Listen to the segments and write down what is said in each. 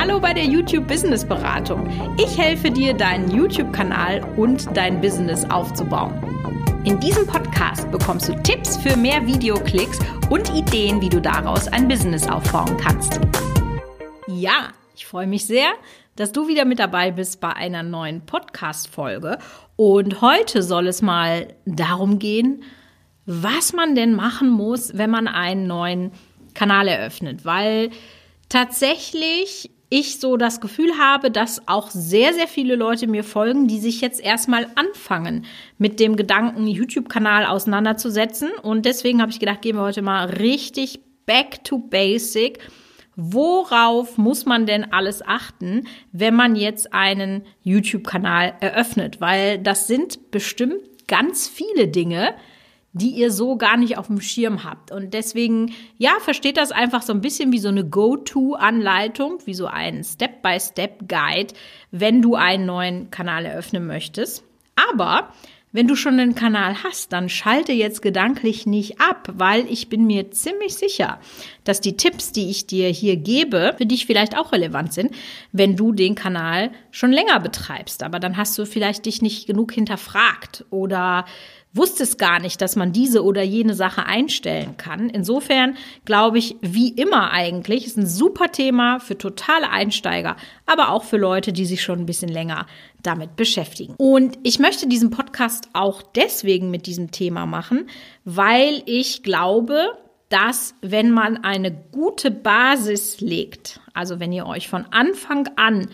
Hallo bei der YouTube Business Beratung. Ich helfe dir, deinen YouTube-Kanal und dein Business aufzubauen. In diesem Podcast bekommst du Tipps für mehr Videoklicks und Ideen, wie du daraus ein Business aufbauen kannst. Ja, ich freue mich sehr, dass du wieder mit dabei bist bei einer neuen Podcast-Folge. Und heute soll es mal darum gehen, was man denn machen muss, wenn man einen neuen Kanal eröffnet, weil tatsächlich ich so das Gefühl habe, dass auch sehr, sehr viele Leute mir folgen, die sich jetzt erstmal anfangen, mit dem Gedanken, YouTube-Kanal auseinanderzusetzen. Und deswegen habe ich gedacht, gehen wir heute mal richtig back to basic. Worauf muss man denn alles achten, wenn man jetzt einen YouTube-Kanal eröffnet? Weil das sind bestimmt ganz viele Dinge, die ihr so gar nicht auf dem Schirm habt. Und deswegen, ja, versteht das einfach so ein bisschen wie so eine Go-To-Anleitung, wie so ein Step-by-Step-Guide, wenn du einen neuen Kanal eröffnen möchtest. Aber wenn du schon einen Kanal hast, dann schalte jetzt gedanklich nicht ab, weil ich bin mir ziemlich sicher, dass die Tipps, die ich dir hier gebe, für dich vielleicht auch relevant sind, wenn du den Kanal schon länger betreibst. Aber dann hast du vielleicht dich nicht genug hinterfragt oder wusstest gar nicht, dass man diese oder jene Sache einstellen kann. Insofern glaube ich, wie immer eigentlich, ist ein super Thema für totale Einsteiger, aber auch für Leute, die sich schon ein bisschen länger damit beschäftigen. Und ich möchte diesen Podcast auch deswegen mit diesem Thema machen, weil ich glaube, dass wenn man eine gute Basis legt, also wenn ihr euch von Anfang an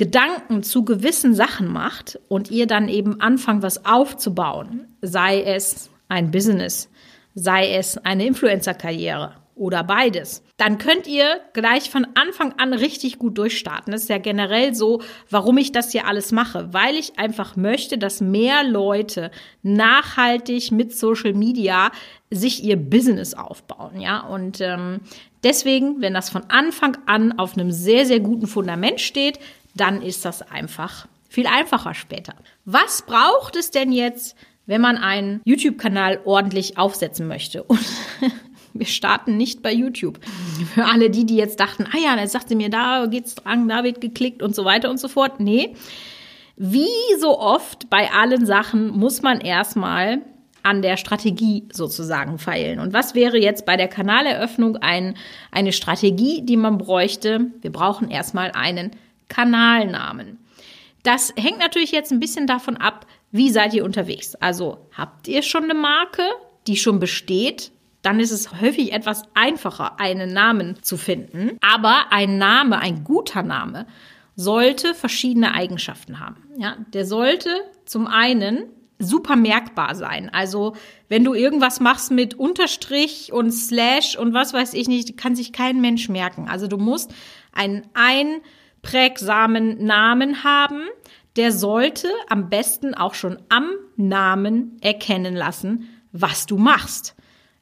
Gedanken zu gewissen Sachen macht und ihr dann eben anfangt, was aufzubauen, sei es ein Business, sei es eine Influencer-Karriere oder beides, dann könnt ihr gleich von Anfang an richtig gut durchstarten. Das ist ja generell so, warum ich das hier alles mache, weil ich einfach möchte, dass mehr Leute nachhaltig mit Social Media sich ihr Business aufbauen, ja. Und ähm, deswegen, wenn das von Anfang an auf einem sehr, sehr guten Fundament steht, dann ist das einfach viel einfacher später. Was braucht es denn jetzt, wenn man einen YouTube-Kanal ordentlich aufsetzen möchte? Und wir starten nicht bei YouTube. Für alle die, die jetzt dachten, ah ja, dann sagte mir, da geht's dran, da wird geklickt und so weiter und so fort. Nee. Wie so oft bei allen Sachen muss man erstmal an der Strategie sozusagen feilen. Und was wäre jetzt bei der Kanaleröffnung ein, eine Strategie, die man bräuchte? Wir brauchen erstmal einen Kanalnamen. Das hängt natürlich jetzt ein bisschen davon ab, wie seid ihr unterwegs. Also habt ihr schon eine Marke, die schon besteht? Dann ist es häufig etwas einfacher, einen Namen zu finden. Aber ein Name, ein guter Name, sollte verschiedene Eigenschaften haben. Ja, der sollte zum einen super merkbar sein. Also wenn du irgendwas machst mit Unterstrich und Slash und was weiß ich nicht, kann sich kein Mensch merken. Also du musst einen ein prägsamen Namen haben, der sollte am besten auch schon am Namen erkennen lassen, was du machst.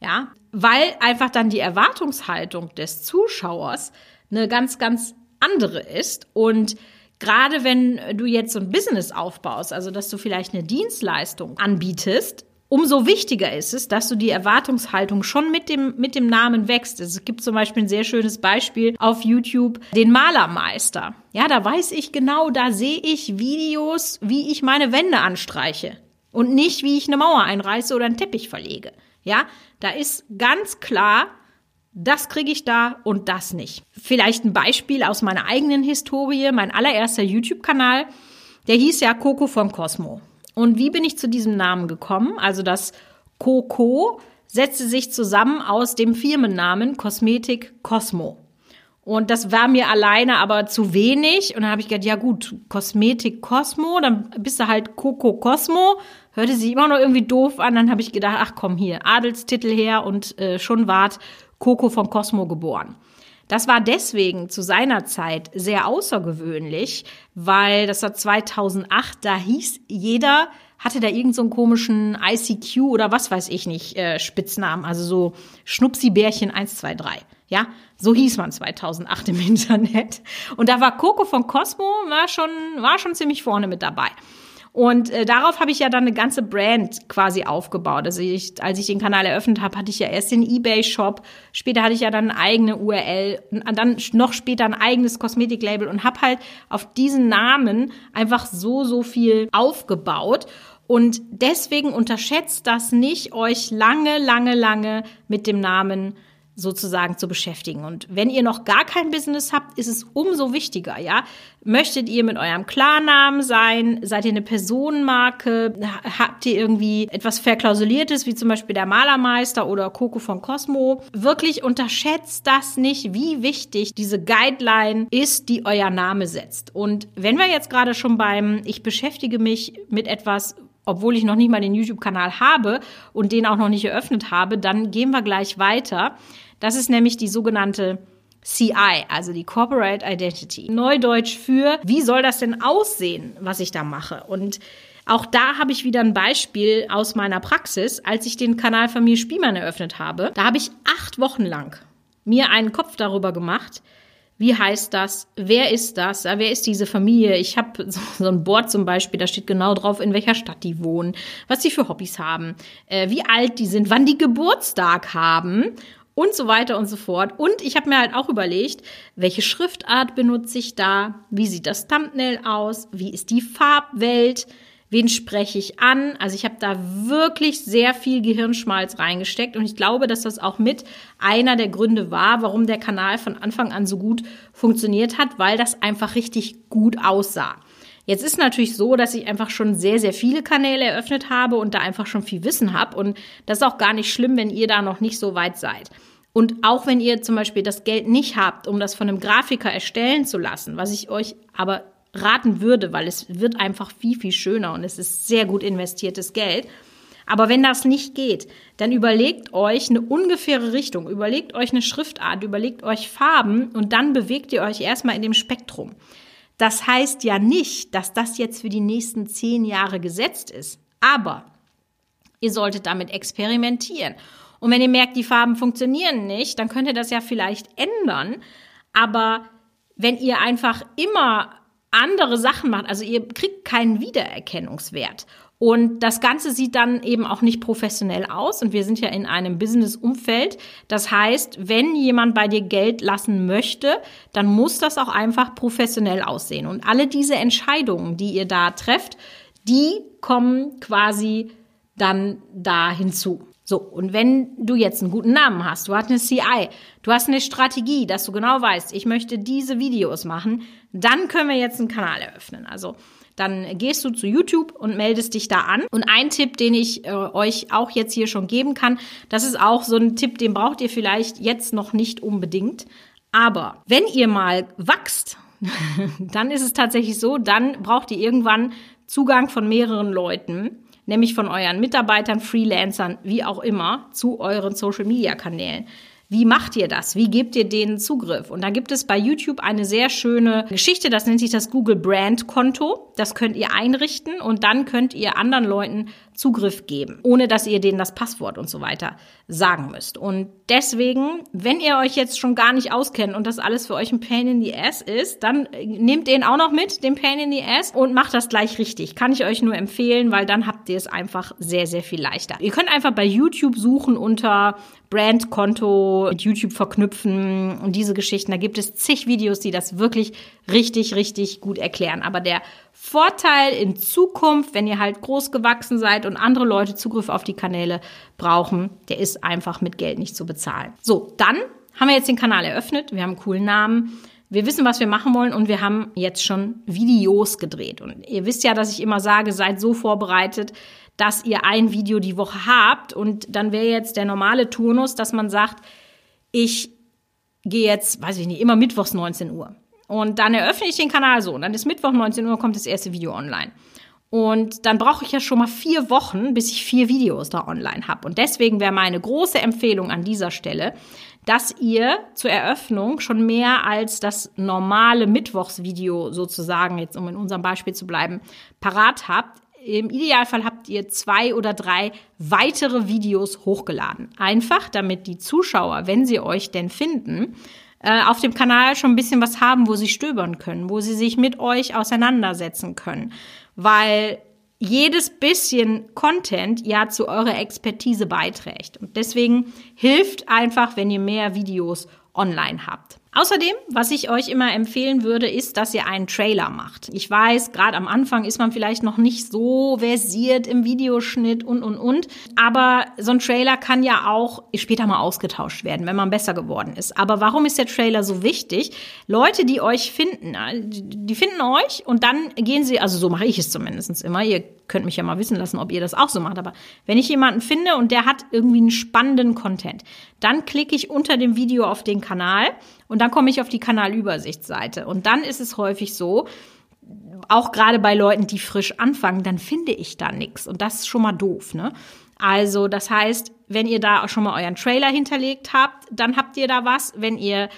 Ja, weil einfach dann die Erwartungshaltung des Zuschauers eine ganz, ganz andere ist und Gerade wenn du jetzt so ein Business aufbaust, also dass du vielleicht eine Dienstleistung anbietest, Umso wichtiger ist es, dass du die Erwartungshaltung schon mit dem, mit dem Namen wächst. Es gibt zum Beispiel ein sehr schönes Beispiel auf YouTube, den Malermeister. Ja, da weiß ich genau, da sehe ich Videos, wie ich meine Wände anstreiche. Und nicht, wie ich eine Mauer einreiße oder einen Teppich verlege. Ja, da ist ganz klar, das kriege ich da und das nicht. Vielleicht ein Beispiel aus meiner eigenen Historie. Mein allererster YouTube-Kanal, der hieß ja Coco von Cosmo. Und wie bin ich zu diesem Namen gekommen? Also das Coco setzte sich zusammen aus dem Firmennamen Kosmetik Cosmo. Und das war mir alleine aber zu wenig. Und dann habe ich gedacht, ja gut, Kosmetik Cosmo, dann bist du halt Coco Cosmo. Hörte sich immer noch irgendwie doof an. Dann habe ich gedacht, ach komm hier, Adelstitel her und äh, schon ward Coco von Cosmo geboren. Das war deswegen zu seiner Zeit sehr außergewöhnlich, weil das war 2008, da hieß jeder, hatte da irgendeinen so komischen ICQ oder was weiß ich nicht, äh, Spitznamen, also so Schnupsi-Bärchen 1, 2, 3. Ja, so hieß man 2008 im Internet. Und da war Coco von Cosmo, war schon, war schon ziemlich vorne mit dabei. Und äh, darauf habe ich ja dann eine ganze Brand quasi aufgebaut. Also ich, als ich den Kanal eröffnet habe, hatte ich ja erst den eBay-Shop, später hatte ich ja dann eine eigene URL, dann noch später ein eigenes Kosmetiklabel und habe halt auf diesen Namen einfach so, so viel aufgebaut. Und deswegen unterschätzt das nicht, euch lange, lange, lange mit dem Namen sozusagen zu beschäftigen. Und wenn ihr noch gar kein Business habt, ist es umso wichtiger, ja. Möchtet ihr mit eurem Klarnamen sein? Seid ihr eine Personenmarke? Habt ihr irgendwie etwas verklausuliertes, wie zum Beispiel der Malermeister oder Coco von Cosmo? Wirklich unterschätzt das nicht, wie wichtig diese Guideline ist, die euer Name setzt. Und wenn wir jetzt gerade schon beim, ich beschäftige mich mit etwas, obwohl ich noch nicht mal den YouTube-Kanal habe und den auch noch nicht eröffnet habe, dann gehen wir gleich weiter. Das ist nämlich die sogenannte CI, also die Corporate Identity. Neudeutsch für, wie soll das denn aussehen, was ich da mache? Und auch da habe ich wieder ein Beispiel aus meiner Praxis, als ich den Kanal Familie Spielmann eröffnet habe. Da habe ich acht Wochen lang mir einen Kopf darüber gemacht, wie heißt das? Wer ist das? Wer ist diese Familie? Ich habe so ein Board zum Beispiel, da steht genau drauf, in welcher Stadt die wohnen, was sie für Hobbys haben, äh, wie alt die sind, wann die Geburtstag haben und so weiter und so fort. Und ich habe mir halt auch überlegt, welche Schriftart benutze ich da? Wie sieht das Thumbnail aus? Wie ist die Farbwelt? Wen spreche ich an. Also ich habe da wirklich sehr viel Gehirnschmalz reingesteckt und ich glaube, dass das auch mit einer der Gründe war, warum der Kanal von Anfang an so gut funktioniert hat, weil das einfach richtig gut aussah. Jetzt ist natürlich so, dass ich einfach schon sehr, sehr viele Kanäle eröffnet habe und da einfach schon viel Wissen habe. Und das ist auch gar nicht schlimm, wenn ihr da noch nicht so weit seid. Und auch wenn ihr zum Beispiel das Geld nicht habt, um das von einem Grafiker erstellen zu lassen, was ich euch aber raten würde, weil es wird einfach viel, viel schöner und es ist sehr gut investiertes Geld. Aber wenn das nicht geht, dann überlegt euch eine ungefähre Richtung, überlegt euch eine Schriftart, überlegt euch Farben und dann bewegt ihr euch erstmal in dem Spektrum. Das heißt ja nicht, dass das jetzt für die nächsten zehn Jahre gesetzt ist, aber ihr solltet damit experimentieren. Und wenn ihr merkt, die Farben funktionieren nicht, dann könnt ihr das ja vielleicht ändern. Aber wenn ihr einfach immer andere Sachen macht. Also ihr kriegt keinen Wiedererkennungswert. Und das Ganze sieht dann eben auch nicht professionell aus. Und wir sind ja in einem Business-Umfeld. Das heißt, wenn jemand bei dir Geld lassen möchte, dann muss das auch einfach professionell aussehen. Und alle diese Entscheidungen, die ihr da trefft, die kommen quasi dann da hinzu. So, und wenn du jetzt einen guten Namen hast, du hast eine CI, du hast eine Strategie, dass du genau weißt, ich möchte diese Videos machen, dann können wir jetzt einen Kanal eröffnen. Also dann gehst du zu YouTube und meldest dich da an. Und ein Tipp, den ich äh, euch auch jetzt hier schon geben kann, das ist auch so ein Tipp, den braucht ihr vielleicht jetzt noch nicht unbedingt. Aber wenn ihr mal wachst, dann ist es tatsächlich so, dann braucht ihr irgendwann Zugang von mehreren Leuten nämlich von euren Mitarbeitern, Freelancern, wie auch immer, zu euren Social-Media-Kanälen. Wie macht ihr das? Wie gebt ihr denen Zugriff? Und da gibt es bei YouTube eine sehr schöne Geschichte, das nennt sich das Google Brand Konto. Das könnt ihr einrichten und dann könnt ihr anderen Leuten Zugriff geben, ohne dass ihr denen das Passwort und so weiter sagen müsst. Und deswegen, wenn ihr euch jetzt schon gar nicht auskennt und das alles für euch ein Pain in the Ass ist, dann nehmt den auch noch mit, den Pain in the Ass, und macht das gleich richtig. Kann ich euch nur empfehlen, weil dann habt ihr es einfach sehr, sehr viel leichter. Ihr könnt einfach bei YouTube suchen unter Brandkonto mit YouTube verknüpfen und diese Geschichten. Da gibt es zig Videos, die das wirklich richtig, richtig gut erklären. Aber der Vorteil in Zukunft, wenn ihr halt groß gewachsen seid und andere Leute Zugriff auf die Kanäle brauchen, der ist einfach mit Geld nicht zu bezahlen. So, dann haben wir jetzt den Kanal eröffnet. Wir haben einen coolen Namen. Wir wissen, was wir machen wollen und wir haben jetzt schon Videos gedreht. Und ihr wisst ja, dass ich immer sage, seid so vorbereitet, dass ihr ein Video die Woche habt. Und dann wäre jetzt der normale Turnus, dass man sagt, ich gehe jetzt, weiß ich nicht, immer mittwochs 19 Uhr. Und dann eröffne ich den Kanal so. Und dann ist Mittwoch 19 Uhr, kommt das erste Video online. Und dann brauche ich ja schon mal vier Wochen, bis ich vier Videos da online habe. Und deswegen wäre meine große Empfehlung an dieser Stelle, dass ihr zur Eröffnung schon mehr als das normale Mittwochsvideo sozusagen, jetzt um in unserem Beispiel zu bleiben, parat habt. Im Idealfall habt ihr zwei oder drei weitere Videos hochgeladen. Einfach, damit die Zuschauer, wenn sie euch denn finden, äh, auf dem Kanal schon ein bisschen was haben, wo sie stöbern können, wo sie sich mit euch auseinandersetzen können. Weil jedes bisschen Content ja zu eurer Expertise beiträgt. Und deswegen hilft einfach, wenn ihr mehr Videos online habt. Außerdem, was ich euch immer empfehlen würde, ist, dass ihr einen Trailer macht. Ich weiß, gerade am Anfang ist man vielleicht noch nicht so versiert im Videoschnitt und, und, und. Aber so ein Trailer kann ja auch später mal ausgetauscht werden, wenn man besser geworden ist. Aber warum ist der Trailer so wichtig? Leute, die euch finden, die finden euch und dann gehen sie, also so mache ich es zumindest immer. Ihr könnt mich ja mal wissen lassen, ob ihr das auch so macht. Aber wenn ich jemanden finde und der hat irgendwie einen spannenden Content, dann klicke ich unter dem Video auf den Kanal und dann komme ich auf die Kanalübersichtsseite. Und dann ist es häufig so, auch gerade bei Leuten, die frisch anfangen, dann finde ich da nichts. Und das ist schon mal doof, ne? Also, das heißt, wenn ihr da auch schon mal euren Trailer hinterlegt habt, dann habt ihr da was. Wenn ihr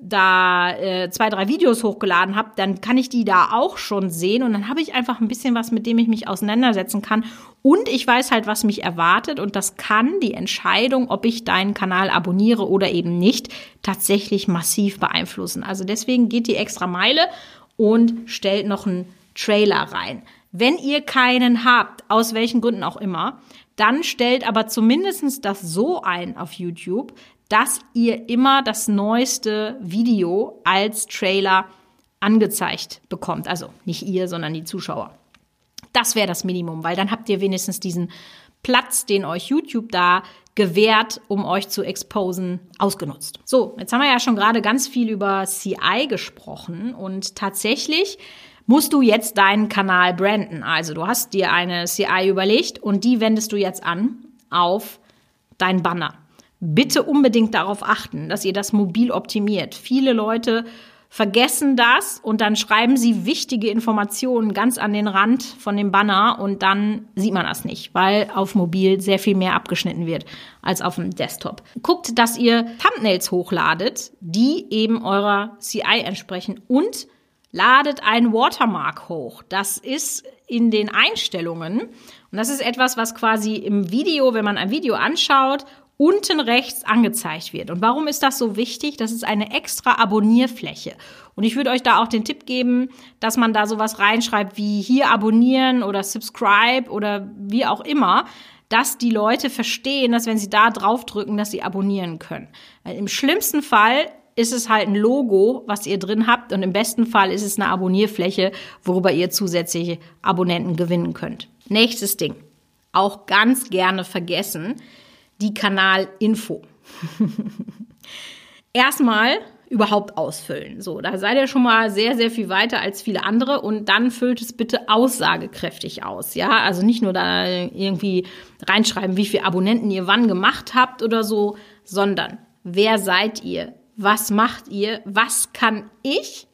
da äh, zwei, drei Videos hochgeladen habt, dann kann ich die da auch schon sehen und dann habe ich einfach ein bisschen was, mit dem ich mich auseinandersetzen kann. Und ich weiß halt, was mich erwartet und das kann die Entscheidung, ob ich deinen Kanal abonniere oder eben nicht, tatsächlich massiv beeinflussen. Also deswegen geht die extra Meile und stellt noch einen Trailer rein. Wenn ihr keinen habt, aus welchen Gründen auch immer, dann stellt aber zumindestens das so ein auf YouTube, dass ihr immer das neueste Video als Trailer angezeigt bekommt. Also nicht ihr, sondern die Zuschauer. Das wäre das Minimum, weil dann habt ihr wenigstens diesen Platz, den euch YouTube da gewährt, um euch zu exposen, ausgenutzt. So, jetzt haben wir ja schon gerade ganz viel über CI gesprochen und tatsächlich musst du jetzt deinen Kanal branden. Also du hast dir eine CI überlegt und die wendest du jetzt an auf dein Banner bitte unbedingt darauf achten, dass ihr das mobil optimiert. Viele Leute vergessen das und dann schreiben sie wichtige Informationen ganz an den Rand von dem Banner und dann sieht man das nicht, weil auf mobil sehr viel mehr abgeschnitten wird als auf dem Desktop. Guckt, dass ihr Thumbnails hochladet, die eben eurer CI entsprechen und ladet ein Watermark hoch. Das ist in den Einstellungen und das ist etwas, was quasi im Video, wenn man ein Video anschaut unten rechts angezeigt wird. Und warum ist das so wichtig? Das ist eine extra Abonnierfläche. Und ich würde euch da auch den Tipp geben, dass man da sowas reinschreibt wie hier abonnieren oder subscribe oder wie auch immer, dass die Leute verstehen, dass wenn sie da draufdrücken, dass sie abonnieren können. Weil Im schlimmsten Fall ist es halt ein Logo, was ihr drin habt und im besten Fall ist es eine Abonnierfläche, worüber ihr zusätzliche Abonnenten gewinnen könnt. Nächstes Ding. Auch ganz gerne vergessen die Kanalinfo. Erstmal überhaupt ausfüllen. So, da seid ihr schon mal sehr, sehr viel weiter als viele andere und dann füllt es bitte aussagekräftig aus. Ja, also nicht nur da irgendwie reinschreiben, wie viele Abonnenten ihr wann gemacht habt oder so, sondern wer seid ihr? Was macht ihr? Was kann ich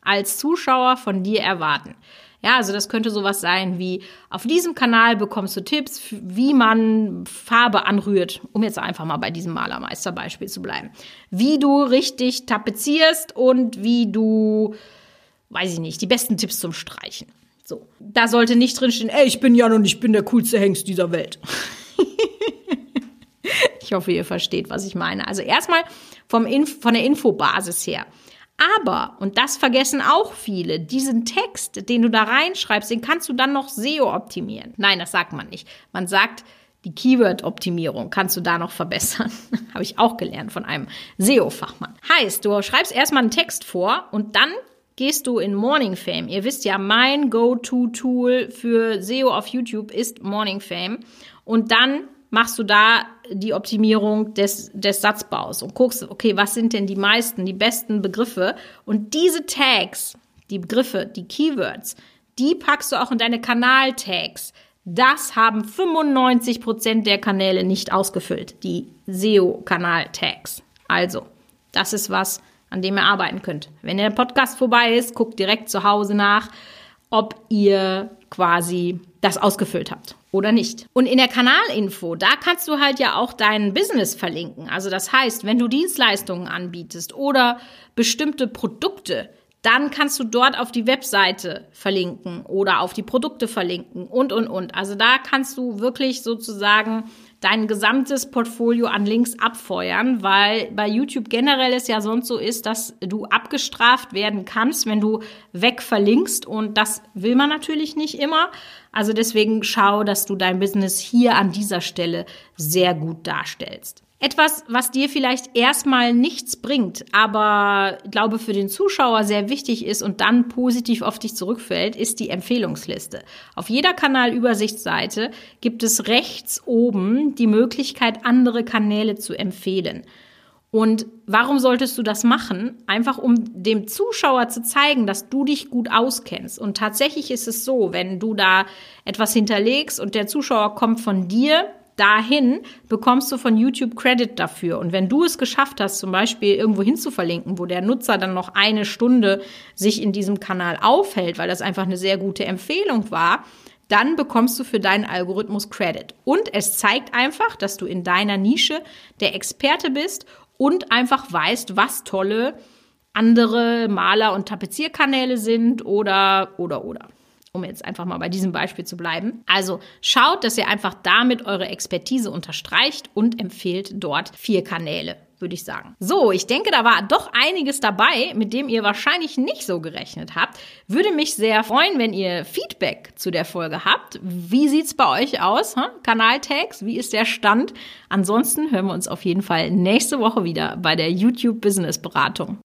als Zuschauer von dir erwarten? Ja, also das könnte sowas sein wie, auf diesem Kanal bekommst du Tipps, wie man Farbe anrührt, um jetzt einfach mal bei diesem Malermeisterbeispiel zu bleiben. Wie du richtig tapezierst und wie du, weiß ich nicht, die besten Tipps zum Streichen. So, da sollte nicht drinstehen, ey, ich bin Jan und ich bin der coolste Hengst dieser Welt. ich hoffe, ihr versteht, was ich meine. Also erstmal vom Inf von der Infobasis her. Aber, und das vergessen auch viele, diesen Text, den du da reinschreibst, den kannst du dann noch SEO optimieren. Nein, das sagt man nicht. Man sagt, die Keyword-Optimierung kannst du da noch verbessern. Habe ich auch gelernt von einem SEO-Fachmann. Heißt, du schreibst erstmal einen Text vor und dann gehst du in Morning Fame. Ihr wisst ja, mein Go-To-Tool für SEO auf YouTube ist Morning Fame. Und dann machst du da die Optimierung des, des Satzbaus und guckst, okay, was sind denn die meisten, die besten Begriffe? Und diese Tags, die Begriffe, die Keywords, die packst du auch in deine Kanal-Tags. Das haben 95 Prozent der Kanäle nicht ausgefüllt, die SEO-Kanal-Tags. Also, das ist was, an dem ihr arbeiten könnt. Wenn der Podcast vorbei ist, guckt direkt zu Hause nach, ob ihr quasi das ausgefüllt habt oder nicht. Und in der Kanalinfo, da kannst du halt ja auch dein Business verlinken. Also das heißt, wenn du Dienstleistungen anbietest oder bestimmte Produkte, dann kannst du dort auf die Webseite verlinken oder auf die Produkte verlinken und, und, und. Also da kannst du wirklich sozusagen dein gesamtes Portfolio an Links abfeuern, weil bei YouTube generell es ja sonst so ist, dass du abgestraft werden kannst, wenn du wegverlinkst und das will man natürlich nicht immer. Also deswegen schau, dass du dein Business hier an dieser Stelle sehr gut darstellst. Etwas, was dir vielleicht erstmal nichts bringt, aber glaube für den Zuschauer sehr wichtig ist und dann positiv auf dich zurückfällt, ist die Empfehlungsliste. Auf jeder Kanalübersichtsseite gibt es rechts oben die Möglichkeit, andere Kanäle zu empfehlen. Und warum solltest du das machen? Einfach um dem Zuschauer zu zeigen, dass du dich gut auskennst. Und tatsächlich ist es so, wenn du da etwas hinterlegst und der Zuschauer kommt von dir, dahin bekommst du von YouTube Credit dafür. Und wenn du es geschafft hast, zum Beispiel irgendwo hin zu verlinken, wo der Nutzer dann noch eine Stunde sich in diesem Kanal aufhält, weil das einfach eine sehr gute Empfehlung war, dann bekommst du für deinen Algorithmus Credit. Und es zeigt einfach, dass du in deiner Nische der Experte bist und einfach weißt, was tolle andere Maler- und Tapezierkanäle sind oder, oder, oder um jetzt einfach mal bei diesem Beispiel zu bleiben. Also schaut, dass ihr einfach damit eure Expertise unterstreicht und empfehlt dort vier Kanäle würde ich sagen. So, ich denke, da war doch einiges dabei, mit dem ihr wahrscheinlich nicht so gerechnet habt. Würde mich sehr freuen, wenn ihr Feedback zu der Folge habt. Wie sieht's bei euch aus? Hm? Kanaltags, wie ist der Stand? Ansonsten hören wir uns auf jeden Fall nächste Woche wieder bei der YouTube Business Beratung.